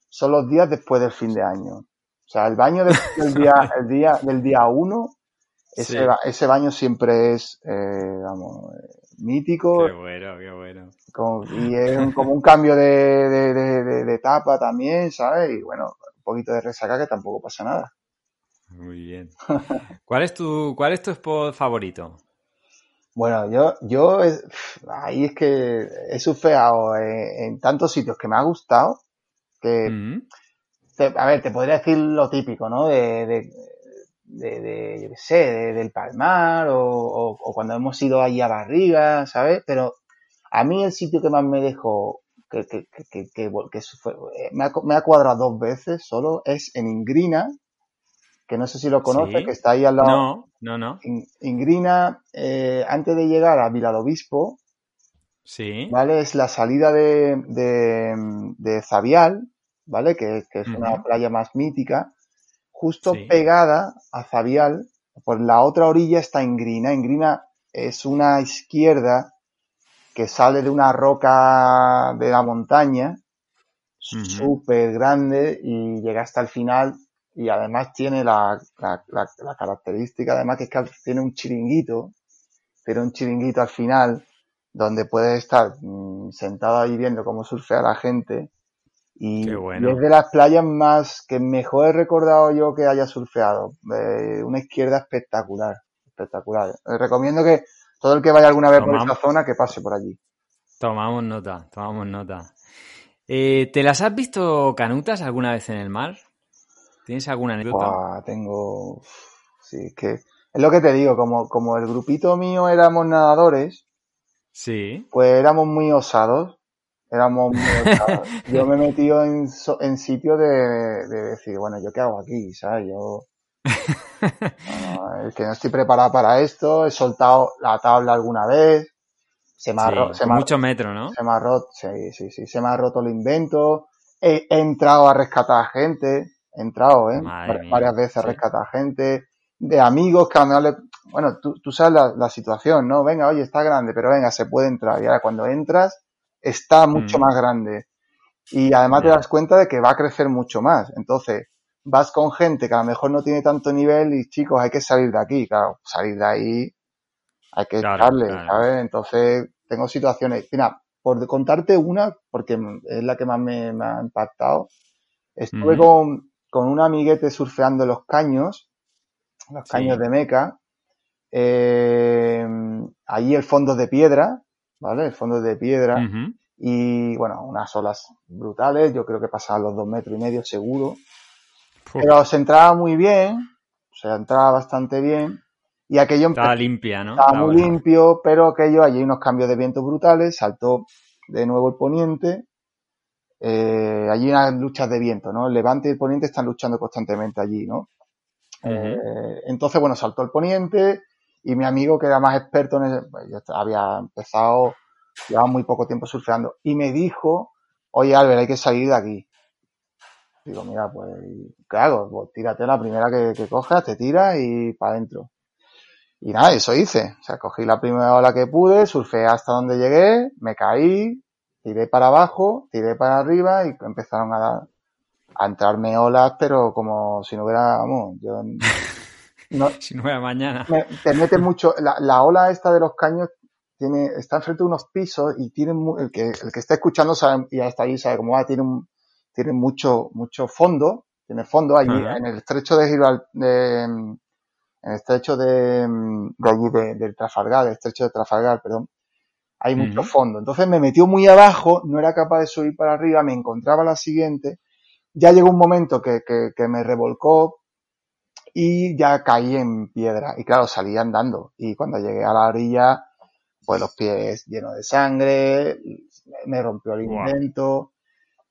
son los días después del fin de año. O sea, el baño del, del día, [laughs] el día, del día uno, ese, Sí. ese baño siempre es, eh, vamos, mítico Qué bueno, qué bueno. con- y es un- [laughs] como un cambio de, de, de, de- de etapa también, ¿sabes? Y bueno, poquito de resaca que tampoco pasa nada. Muy bien. [laughs] ¿Cuál es tu, cuál es tu spot favorito? Bueno, yo, yo, es- ahí es que he surfeado en, en tantos sitios que me ha gustado, que, Mm, te- a ver, te podría decir lo típico, ¿no? De, de, de, de, yo qué sé, de- del Palmar o, o, o cuando hemos ido allí a Barriga, ¿sabes? Pero a mí el sitio que más me dejó, que, que, que, que, que- fue- eh, me, ha, me ha cuadrado dos veces solo, es en Ingrina, que no sé si lo conoces, Sí. que está ahí al lado. No, no, no. In- Ingrina, eh, antes de llegar a Viladobispo, Sí. ¿vale? Es la salida de, de, de Zavial, ¿vale? Que, que es una playa más mítica. Justo Sí. pegada a Zavial, por la otra orilla está Ingrina. Ingrina es una izquierda que sale de una roca de la montaña, Ujú. súper grande, y llega hasta el final. Y además tiene la, la, la- la característica, además, que es que tiene un chiringuito, tiene un chiringuito al final, donde puedes estar mm, sentado ahí viendo cómo surfea la gente. Y, Qué bueno. y es de las playas más que mejor he recordado yo que haya surfeado. Eh, una izquierda espectacular, espectacular. Eh, recomiendo que todo el que vaya alguna vez por esa zona que pase por allí. Tomamos nota, tomamos nota. Eh, ¿Te las has visto canutas alguna vez en el mar? ¿Tienes alguna anécdota? Buah, tengo, sí, es que es lo que te digo, como, como el grupito mío éramos nadadores, Sí. pues éramos muy osados. Éramos muy [laughs] osados. Yo me he metido en, en sitios de, de decir, bueno, ¿yo qué hago aquí? ¿Sabes? Yo, es [laughs] que no estoy preparado para esto, he soltado la tabla alguna vez, se me ha, Sí, ro- se con me ha- muchos metros, ¿no? se me ha roto, sí, sí, sí, se me ha roto el invento, he, he entrado a rescatar a gente, he entrado, ¿eh? Var- varias veces a rescatar gente, de amigos que a le, bueno, tú, tú sabes la, la situación, ¿no? Venga, oye, está grande, pero venga, se puede entrar. Y ahora cuando entras, está mucho Mm. más grande. Y además te das cuenta de que va a crecer mucho más. Entonces, vas con gente que a lo mejor no tiene tanto nivel y chicos, hay que salir de aquí. Claro, salir de ahí hay que Claro, echarle, claro. ¿sabes? Entonces, tengo situaciones. Mira, por contarte una, porque es la que más me, me ha impactado, estuve con, con un amiguete surfeando los caños, los Sí. caños de Meca. Eh, allí el fondo es de piedra, ¿vale? El fondo es de piedra. Y bueno, unas olas brutales, yo creo que pasaban los dos metros y medio seguro. Pero se entraba muy bien, se entraba bastante bien. Y aquello estaba limpia, ¿no? estaba La muy limpio, pero aquello, allí hay unos cambios de viento brutales, saltó de nuevo el poniente. Eh, allí hay unas luchas de viento, ¿no? El levante y el poniente están luchando constantemente allí, ¿no? Eh, entonces, bueno, saltó el poniente y mi amigo, que era más experto en ese- pues, yo había empezado, llevaba muy poco tiempo surfeando, y me dijo, oye Albert, hay que salir de aquí. Digo, mira, pues, ¿qué hago? Pues tírate la primera que, que cojas, te tiras y para adentro. Y nada, eso hice. O sea, cogí la primera ola que pude, surfeé hasta donde llegué, me caí, tiré para abajo, tiré para arriba y empezaron a dar, a entrarme olas, pero como si no hubiera, vamos, yo [laughs] no, Si no era mañana. me- te mete mucho, la, la ola esta de los caños tiene, está enfrente de unos pisos y tiene, el que, el que está escuchando sabe, y hasta ahí sabe cómo va, tiene un, tiene mucho, mucho fondo, tiene fondo allí, en el estrecho de Gibraltar, de, en el estrecho de, mm, de allí, de, del Trafalgar, el estrecho de Trafalgar, perdón, hay mucho fondo. Entonces me metió muy abajo, no era capaz de subir para arriba, me encontraba la siguiente, ya llegó un momento que, que, que me revolcó y ya caí en piedra. Y claro, salí andando. Y cuando llegué a la orilla, pues los pies llenos de sangre, me rompió el invento.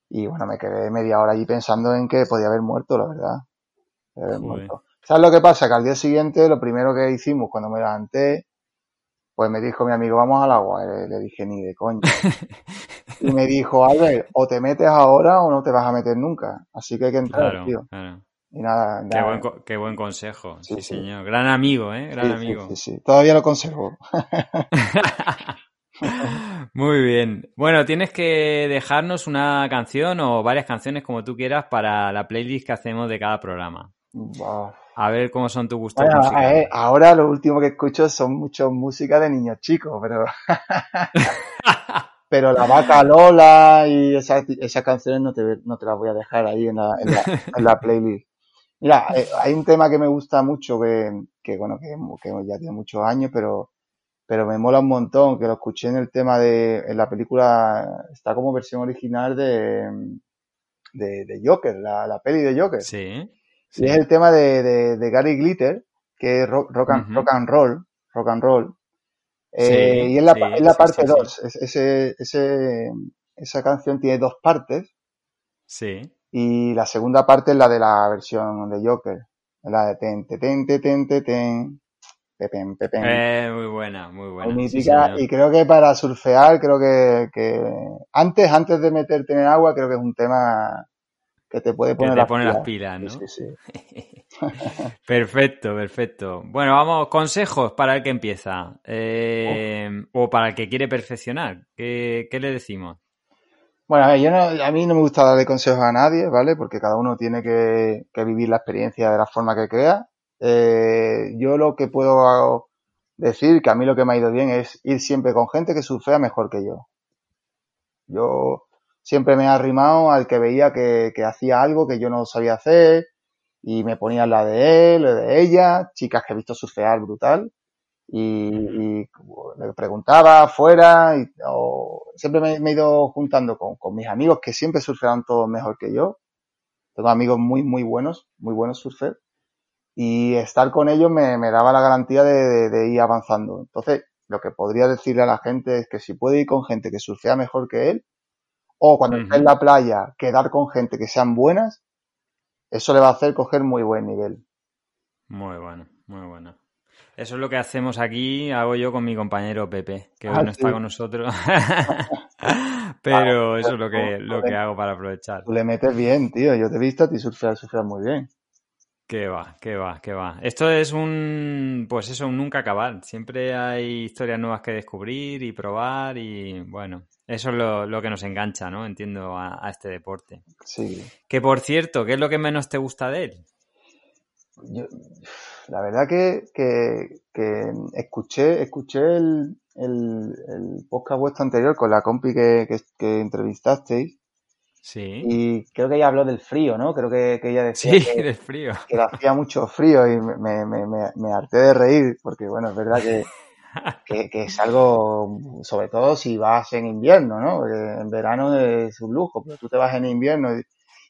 Y bueno, me quedé media hora allí pensando en que podía haber muerto, la verdad. Podía haber muerto. ¿Sabes lo que pasa? Que al día siguiente, lo primero que hicimos cuando me levanté, pues me dijo mi amigo, vamos al agua. Le, le dije, ni de coña. [laughs] Y me dijo, Albert, o te metes ahora o no te vas a meter nunca. Así que hay que entrar, Claro, tío. claro. Y nada, Qué nada. buen, co- qué buen consejo. Sí, Sí, señor. Gran amigo, ¿eh? Gran sí, amigo. sí, sí. Todavía lo conservo. [laughs] [laughs] Muy bien. Bueno, tienes que dejarnos una canción o varias canciones como tú quieras para la playlist que hacemos de cada programa. A ver cómo son tus gustos Bueno, a musicales. ver, ahora lo último que escucho son mucho música de niños chicos, pero, [laughs] pero la vaca Lola y esas, esas canciones no te, no te las voy a dejar ahí en la, en la, en la playlist. Mira, eh, hay un tema que me gusta mucho que, que bueno, que, que ya tiene muchos años, pero, pero me mola un montón, que lo escuché en el tema de, en la película, está como versión original de, de, de Joker, la, la peli de Joker. Sí. Y sí. es el tema de, de, de Gary Glitter, que es rock, rock, and, Ujú. rock and roll, rock and roll. Eh, Sí, y es la, sí, es la parte sí, sí. 2. ese, ese, esa canción tiene dos partes Sí. y la segunda parte es la de la versión de Joker. La de ten, te, ten, te, ten, te, ten, pepen, pepen. Eh, muy buena, muy buena. Sí, y creo que para surfear, creo que, que antes, antes de meterte en el agua, creo que es un tema que te puede Que poner te las pone pilas. las pilas, ¿no? Sí, sí. [laughs] Perfecto, perfecto. Bueno, vamos, consejos para el que empieza. Eh, o para el que quiere perfeccionar. ¿Qué, qué le decimos? Bueno, a ver, yo no, a mí no me gusta darle consejos a nadie, ¿vale? Porque cada uno tiene que, que vivir la experiencia de la forma que crea. Eh, yo lo que puedo decir, que a mí lo que me ha ido bien es ir siempre con gente que surfea mejor que yo. Yo siempre me he arrimado al que veía que, que hacía algo que yo no sabía hacer y me ponía lado de él o de ella, chicas que he visto surfear brutal y, y le preguntaba afuera y, o siempre me, me he ido juntando con, con mis amigos que siempre surfeaban todos mejor que yo. Tengo amigos muy, muy buenos, muy buenos surfer y estar con ellos me, me daba la garantía de, de- de ir avanzando. Entonces, lo que podría decirle a la gente es que si puede ir con gente que surfea mejor que él, o cuando esté en la playa, quedar con gente que sean buenas, eso le va a hacer coger muy buen nivel. Muy bueno, muy bueno. Eso es lo que hacemos aquí, hago yo con mi compañero Pepe, que hoy Ah, no está con nosotros. [laughs] Pero Ah, eso es lo que, lo que hago para aprovechar. Tú le metes bien, tío. Yo te he visto a ti surfear, surfear muy bien. Que va, que va, que va. Esto es un, pues eso, un nunca acabar. Siempre hay historias nuevas que descubrir y probar y bueno, eso es lo, lo que nos engancha, ¿no? Entiendo a, a este deporte. Sí. Que por cierto, ¿qué es lo que menos te gusta de él? Yo, la verdad que, que, que escuché, escuché el, el, el podcast vuestro anterior con la compi que, que, que entrevistasteis Sí, y creo que ella habló del frío, ¿no? Creo que, que ella decía sí, que, [laughs] del frío. que le hacía mucho frío y me, me, me, me harté de reír porque, bueno, es verdad que, [laughs] que, que es algo, sobre todo si vas en invierno, ¿no? Porque en verano es un lujo, pero tú te vas en invierno y,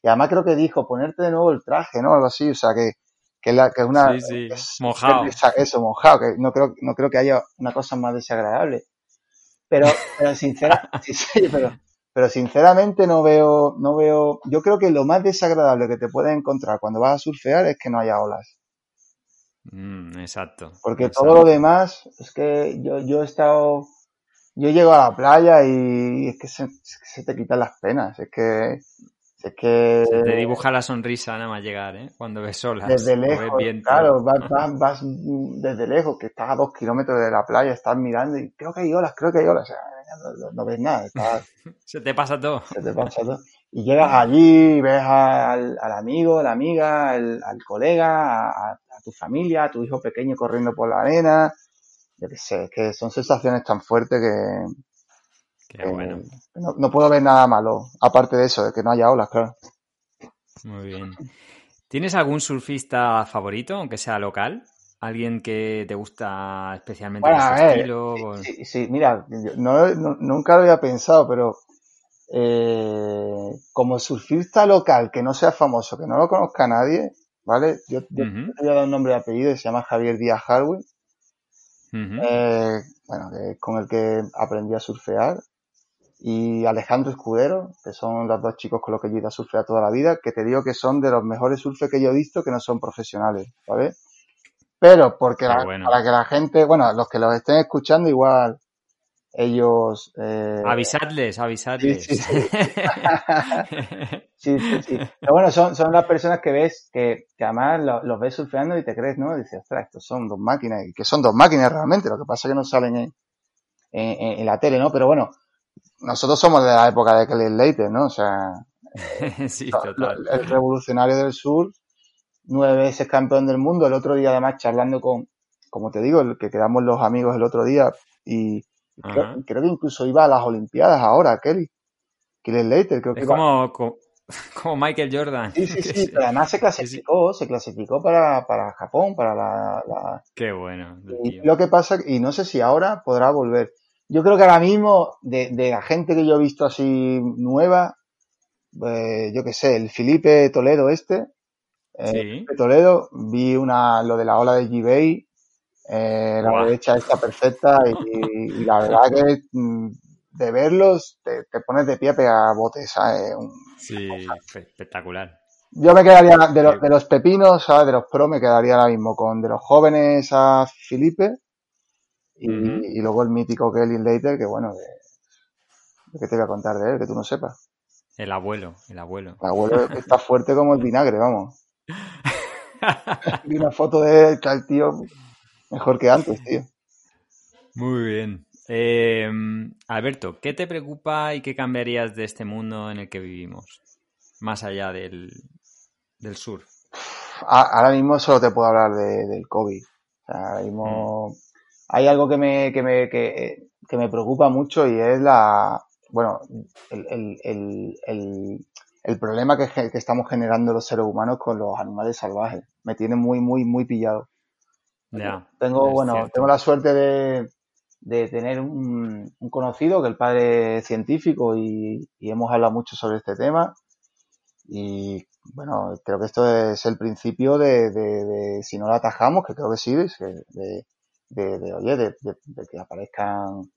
y además creo que dijo ponerte de nuevo el traje, ¿no? Algo así, o sea que, que, la, que es una... Sí, sí, es- mojado. es- Eso, mojado, que no creo, no creo que haya una cosa más desagradable. Pero, pero sincera, [laughs] sí, sí, pero, pero sinceramente no veo, no veo, yo creo que lo más desagradable que te puedes encontrar cuando vas a surfear es que no haya olas. Mm, exacto. Porque exacto. todo lo demás, es que yo, yo he estado, yo llego a la playa y es que se, te quitan las penas, es que, es que Se te dibuja la sonrisa nada más llegar, ¿eh? Cuando ves olas desde lejos, claro, [laughs] vas, vas, vas desde lejos, que estás a dos kilómetros de la playa, estás mirando y creo que hay olas, creo que hay olas, o sea, no, ves nada, estás- [laughs] Se te pasa todo. se te pasa todo. Y llegas allí, ves al, al amigo, la amiga, al, al colega, a, a tu familia, a tu hijo pequeño corriendo por la arena. Yo qué sé, es que son sensaciones tan fuertes que, Qué que bueno. no, no puedo ver nada malo. Aparte de eso, de que no haya olas, claro. Muy bien. ¿Tienes algún surfista favorito, aunque sea local? ¿Alguien que te gusta especialmente Bueno, a ver, estilo? Sí, sí, mira, yo no, no- nunca lo había pensado, pero eh, como surfista local que no sea famoso, que no lo conozca nadie, ¿vale? Yo, te voy a dar un nombre y apellido, se llama Javier Díaz Harwin, eh, bueno, que es con el que aprendí a surfear, y Alejandro Escudero, que son los dos chicos con los que yo he ido a surfear toda la vida, que te digo que son de los mejores surfers que yo he visto que no son profesionales, ¿vale? Pero porque la- bueno. para que la gente, bueno, los que los estén escuchando igual, ellos... eh, Avisadles, avisadles. sí, sí. [laughs] Sí, sí, sí. Pero bueno, son, son las personas que ves, que, que además lo- los ves surfeando y te crees, ¿no? Dices, ostras, estos son dos máquinas, y que son dos máquinas realmente, lo que pasa es que no salen en, en, la tele, ¿no? Pero bueno, nosotros somos de la época de Kelly Slater, ¿no? O sea, [laughs] Sí, total. el revolucionario del sur, nueve veces campeón del mundo, el otro día además charlando con, como te digo, el que quedamos los amigos el otro día, y creo, que incluso iba a las Olimpiadas ahora, Kelly. Kelly Slater, creo que iba, como, co- [laughs] como Michael Jordan. Sí, sí, sí, [laughs] pero además se Sí, sí. clasificó, se clasificó para, para Japón, para la, la- Qué bueno, Y lo que pasa, y no sé si ahora podrá volver. Yo creo que ahora mismo, de, de la gente que yo he visto así nueva, eh, yo qué sé, el Felipe Toledo este, eh, Sí. Toledo, vi una, lo de la ola de G-Bay, eh, la derecha está perfecta y, y la verdad que mm, de verlos te, te pones de pie a pegar botes, ¿sabes? Un- Sí, espectacular. Yo me quedaría de los, de los pepinos, ¿sabes? De los pro, me quedaría ahora mismo con de los jóvenes a Felipe y luego el mítico Kelly Later, que bueno, que, que te voy a contar de él, que tú no sepas. El abuelo, el abuelo. El abuelo está fuerte como el vinagre, vamos. [laughs] Vi una foto de él, el tío mejor que antes, tío. Muy bien. Eh, Alberto, ¿qué te preocupa y qué cambiarías de este mundo en el que vivimos? Más allá del, del surf. A- Ahora mismo solo te puedo hablar de- del COVID. Ahora mismo hay algo que me, que me, que, que me preocupa mucho y es la, bueno, el, el, el, el, problema que, que estamos generando los seres humanos con los animales salvajes. Me tiene muy, muy, muy pillado. Ya. Tengo, bueno, cierto. tengo la suerte de, de tener un, un conocido que el padre es científico y, y hemos hablado mucho sobre este tema. Y bueno, creo que esto es el principio de, de, de si no lo atajamos, que creo que sí, de, de, de, oye, de, de- de que aparezcan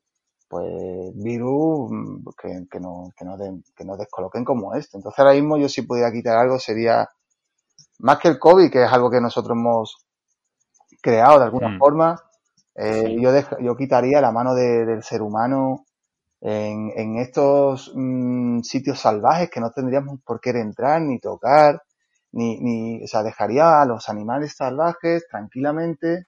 pues virus mm, que, que, no, que, nos den- que nos descoloquen como este. Entonces ahora mismo yo si pudiera quitar algo sería más que el COVID, que es algo que nosotros hemos creado de alguna Mm. forma, eh, Sí. yo, yo quitaría la mano de- del ser humano en, en estos mm, sitios salvajes que no tendríamos por qué entrar ni tocar, ni, ni, o sea, dejaría a los animales salvajes tranquilamente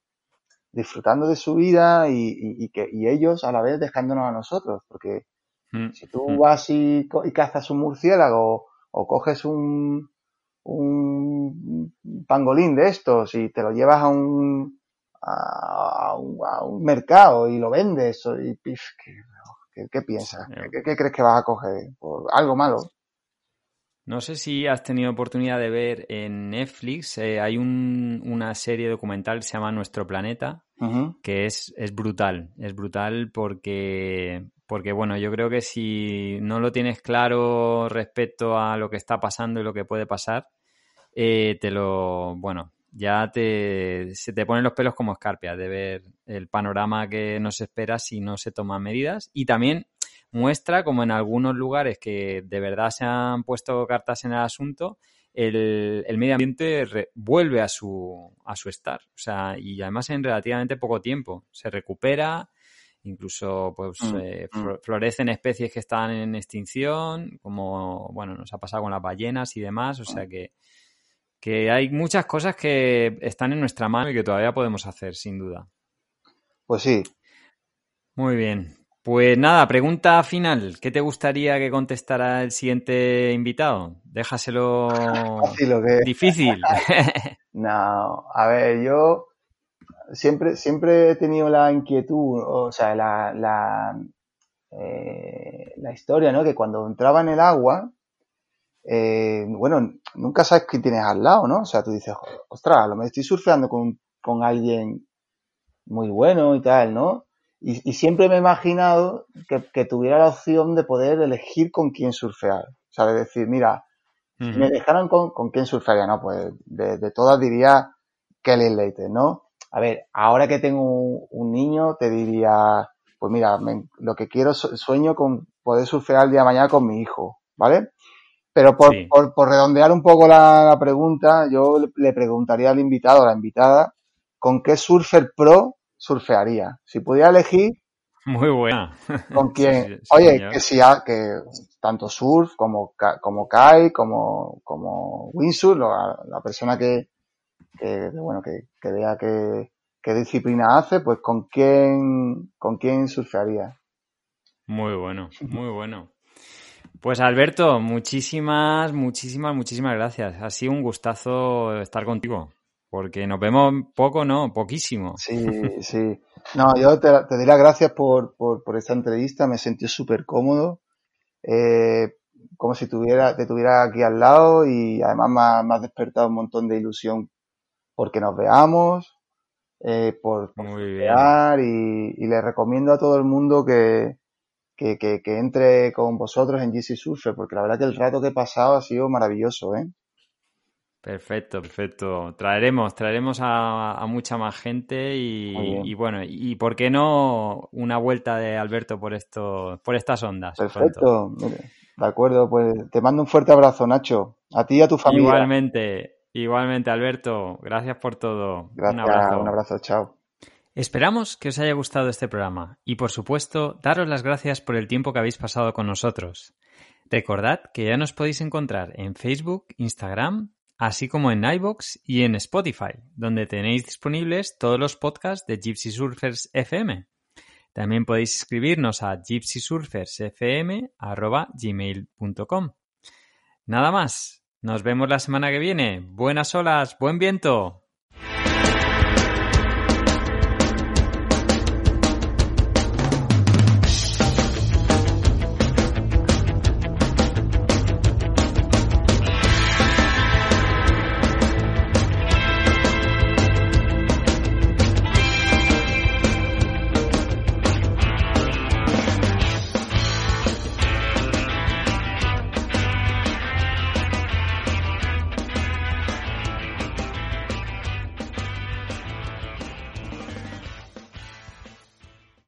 disfrutando de su vida y, y- y que, y ellos a la vez dejándonos a nosotros, porque Mm, si tú mm. vas y, y cazas un murciélago o coges un, un pangolín de estos y te lo llevas a un, a, a un, a un mercado y lo vendes, o- y, pif, ¿qué, qué- qué piensas? ¿Qué, qué crees que vas a coger? ¿Por algo malo? No sé si has tenido oportunidad de ver en Netflix, eh, hay un- una serie documental que se llama Nuestro Planeta, que es, es brutal. Es brutal porque, porque, bueno, yo creo que si no lo tienes claro respecto a lo que está pasando y lo que puede pasar, eh, te lo, bueno, ya te, se te ponen los pelos como escarpias de ver el panorama que nos espera si no se toman medidas. Y también muestra como en algunos lugares que de verdad se han puesto cartas en el asunto, el, el medio ambiente re- vuelve a su, a su estar. O sea, y además en relativamente poco tiempo. Se recupera, incluso pues Mm, eh, mm. flo- florecen especies que están en extinción, como bueno, nos ha pasado con las ballenas y demás. O sea que, que hay muchas cosas que están en nuestra mano y que todavía podemos hacer, sin duda. Pues sí, Muy bien. Pues nada, pregunta final. ¿Qué te gustaría que contestara el siguiente invitado? Déjaselo que difícil. [laughs] [laughs] No, a ver, yo siempre, siempre he tenido la inquietud, o sea, la, la, eh, la historia, ¿no? Que cuando entraba en el agua, eh, bueno, nunca sabes qué tienes al lado, ¿no? O sea, tú dices, ostras, lo mejor estoy surfeando con con alguien muy bueno y tal, ¿no? Y, y siempre me he imaginado que, que, tuviera la opción de poder elegir con quién surfear. O sea, de decir, mira, uh -huh. me dejaran con, con quién surfearía, ¿no? Pues de, de todas diría Kelly Slater, ¿no? A ver, ahora que tengo un, un niño, te diría, pues mira, me, lo que quiero, sueño con poder surfear el día de mañana con mi hijo, ¿vale? Pero por, sí. por, por, redondear un poco la, la, pregunta, yo le preguntaría al invitado, a la invitada, ¿con qué surfer pro surfearía? Si pudiera elegir. Muy buena. ¿Con? [laughs] Sí, sí, Oye, señor. que si que tanto surf como, como Kai, como, como windsurf, la, la persona que, que, bueno, que, que vea que, qué disciplina hace, pues con quién, con quién surfearía. Muy bueno, muy bueno. Pues Alberto, muchísimas, muchísimas, muchísimas gracias. Ha sido un gustazo estar contigo. Porque nos vemos poco, ¿no? Poquísimo. Sí, [laughs] sí. No, yo te, te doy las gracias por, por, por esta entrevista. Me sentí súper cómodo. Eh, como si tuviera, te tuviera aquí al lado y además me ha, me ha despertado un montón de ilusión porque nos veamos, eh, por, por Muy y, y, le recomiendo a todo el mundo que, que, que, que, entre con vosotros en GC Surfer, porque la verdad que el rato que he pasado ha sido maravilloso, ¿eh? Perfecto, perfecto. Traeremos, traeremos a, a mucha más gente y, y, bueno, y por qué no una vuelta de Alberto por esto, por estas ondas. Perfecto, de acuerdo, pues te mando un fuerte abrazo, Nacho. A ti y a tu familia. Igualmente, igualmente, Alberto. Gracias por todo. Gracias, un abrazo. Un abrazo, chao. Esperamos que os haya gustado este programa y, por supuesto, daros las gracias por el tiempo que habéis pasado con nosotros. Recordad que ya nos podéis encontrar en Facebook, Instagram, así como en iBox y en Spotify, donde tenéis disponibles todos los podcasts de Gypsy Surfers FM. También podéis escribirnos a gypsysurfersfm.gmail.com. Nada más. Nos vemos la semana que viene. Buenas olas, buen viento.